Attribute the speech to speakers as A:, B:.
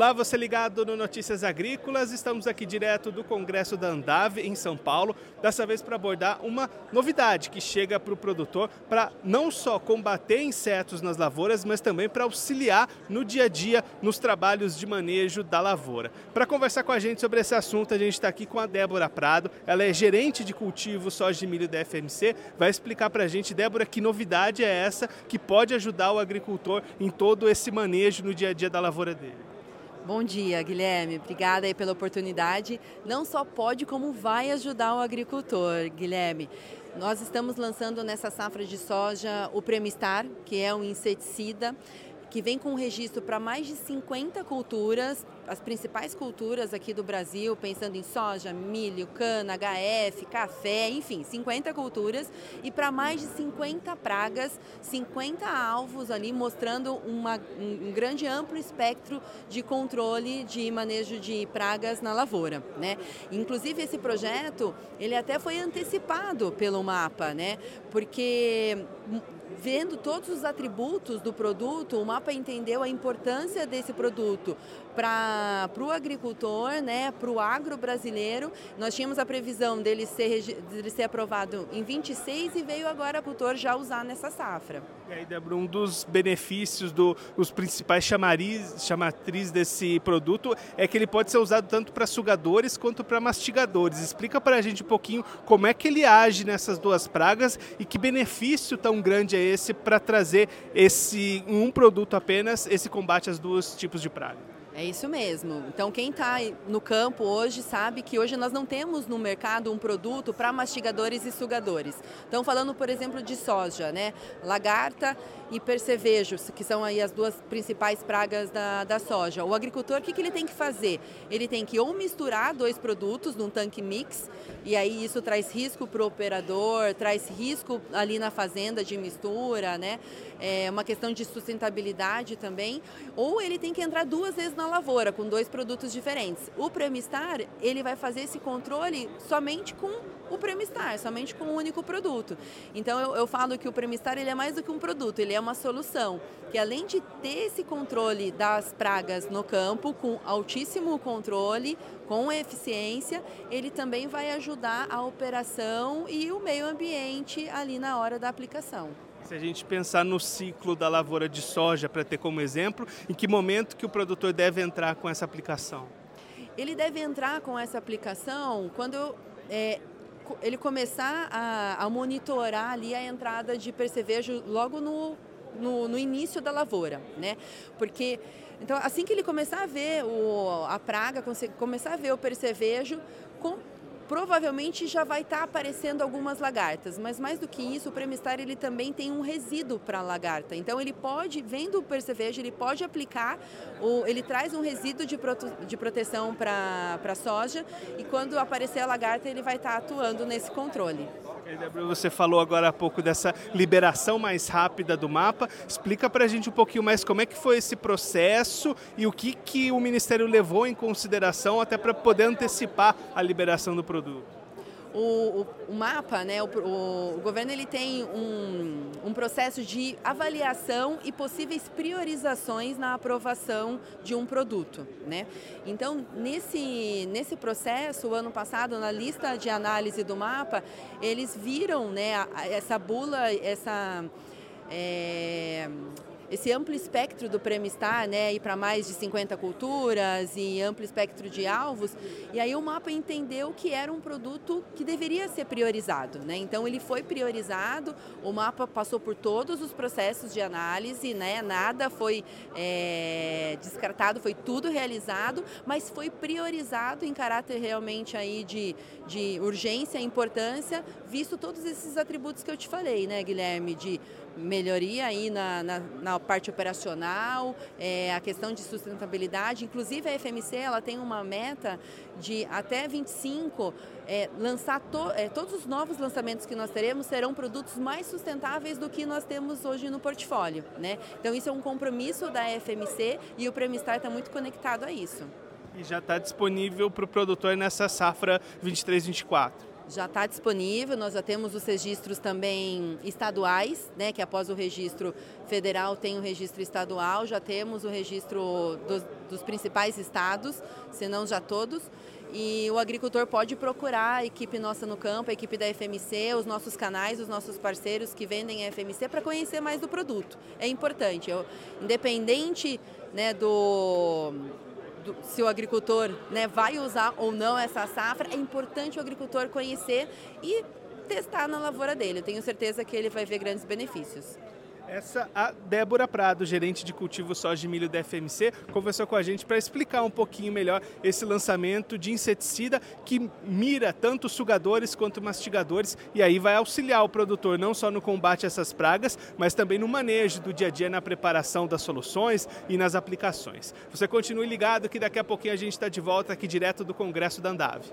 A: Olá, você ligado no Notícias Agrícolas. Estamos aqui direto do Congresso da Andave, em São Paulo, dessa vez para abordar uma novidade que chega para o produtor para não só combater insetos nas lavouras, mas também para auxiliar no dia a dia nos trabalhos de manejo da lavoura. Para conversar com a gente sobre esse assunto, a gente está aqui com a Débora Prado. Ela é gerente de cultivo soja de milho da FMC. Vai explicar para a gente, Débora, que novidade é essa que pode ajudar o agricultor em todo esse manejo no dia a dia da lavoura dele.
B: Bom dia, Guilherme. Obrigada aí pela oportunidade. Não só pode, como vai ajudar o agricultor, Guilherme. Nós estamos lançando nessa safra de soja o Premistar, que é um inseticida que vem com registro para mais de 50 culturas, as principais culturas aqui do Brasil, pensando em soja, milho, cana, HF, café, enfim, 50 culturas e para mais de 50 pragas, 50 alvos ali, mostrando uma, um grande amplo espectro de controle de manejo de pragas na lavoura, né? Inclusive esse projeto, ele até foi antecipado pelo mapa, né? Porque vendo todos os atributos do produto, o mapa entendeu a importância desse produto para o agricultor, né, para o agro brasileiro. Nós tínhamos a previsão dele ser, dele ser aprovado em 26 e veio agora a agricultor já usar nessa safra.
A: E aí, Débora, um dos benefícios, do, os principais chamariz, chamatriz desse produto é que ele pode ser usado tanto para sugadores quanto para mastigadores. Explica para a gente um pouquinho como é que ele age nessas duas pragas e que benefício tão grande é esse para trazer esse um produto apenas esse combate às duas tipos de praga.
B: É isso mesmo. Então, quem está no campo hoje sabe que hoje nós não temos no mercado um produto para mastigadores e sugadores. Então, falando, por exemplo, de soja, né? Lagarta e percevejo, que são aí as duas principais pragas da, da soja. O agricultor, o que, que ele tem que fazer? Ele tem que ou misturar dois produtos num tanque mix, e aí isso traz risco para o operador, traz risco ali na fazenda de mistura, né? É uma questão de sustentabilidade também. Ou ele tem que entrar duas vezes na lavoura com dois produtos diferentes. O Premistar, ele vai fazer esse controle somente com o Premistar, somente com um único produto. Então eu, eu falo que o Premistar ele é mais do que um produto, ele é uma solução que além de ter esse controle das pragas no campo com altíssimo controle, com eficiência, ele também vai ajudar a operação e o meio ambiente ali na hora da aplicação.
A: Se a gente pensar no ciclo da lavoura de soja, para ter como exemplo, em que momento que o produtor deve entrar com essa aplicação?
B: Ele deve entrar com essa aplicação quando é, ele começar a, a, monitorar ali a entrada de percevejo logo no, no, no, início da lavoura, né? Porque então assim que ele começar a ver o, a praga, começar a ver o percevejo, com, provavelmente já vai estar tá aparecendo algumas lagartas, mas mais do que isso, o premistar ele também tem um resíduo para lagarta. Então ele pode, vendo o percevejo, ele pode aplicar, o, ele traz um resíduo de, de proteção para a soja e quando aparecer a lagarta ele vai estar tá atuando nesse controle.
A: Você falou agora há pouco dessa liberação mais rápida do mapa. Explica para a gente um pouquinho mais como é que foi esse processo e o que, que o Ministério levou em consideração até para poder antecipar a liberação do produto.
B: O, o, o, mapa, né, o, o, governo ele tem um, um, processo de avaliação e possíveis priorizações na aprovação de um produto. Né? Então, nesse, nesse processo, o ano passado, na lista de análise do mapa, eles viram né, essa bula, essa. É, esse amplo espectro do Premistar, né, ir para mais de 50 culturas e amplo espectro de alvos, e aí o mapa entendeu que era um produto que deveria ser priorizado, né? Então ele foi priorizado, o mapa passou por todos os processos de análise, né? Nada foi é, descartado, foi tudo realizado, mas foi priorizado em caráter realmente aí de, de urgência e importância, visto todos esses atributos que eu te falei, né, Guilherme, de melhoria aí na, na, na parte operacional, é, a questão de sustentabilidade. Inclusive a FMC ela tem uma meta de até 25 é, lançar to, é, todos os novos lançamentos que nós teremos serão produtos mais sustentáveis do que nós temos hoje no portfólio. Né? Então isso é um compromisso da FMC e o Premistar está muito conectado a isso.
A: E já está disponível para o produtor nessa safra 23-24.
B: Já está disponível, nós já temos os registros também estaduais, né, que após o registro federal tem o registro estadual, já temos o registro dos, dos principais estados, se não já todos. E o agricultor pode procurar a equipe nossa no campo, a equipe da FMC, os nossos canais, os nossos parceiros que vendem a FMC para conhecer mais do produto. É importante, eu, independente né, do, do, se o agricultor né, vai usar ou não essa safra, é importante o agricultor conhecer e testar na lavoura dele. Eu tenho certeza que ele vai ver grandes benefícios.
A: Essa a Débora Prado, gerente de cultivo soja de milho da FMC, conversou com a gente para explicar um pouquinho melhor esse lançamento de inseticida que mira tanto sugadores quanto mastigadores e aí vai auxiliar o produtor não só no combate a essas pragas, mas também no manejo do dia a dia na preparação das soluções e nas aplicações. Você continue ligado que daqui a pouquinho a gente está de volta aqui direto do Congresso da Andave.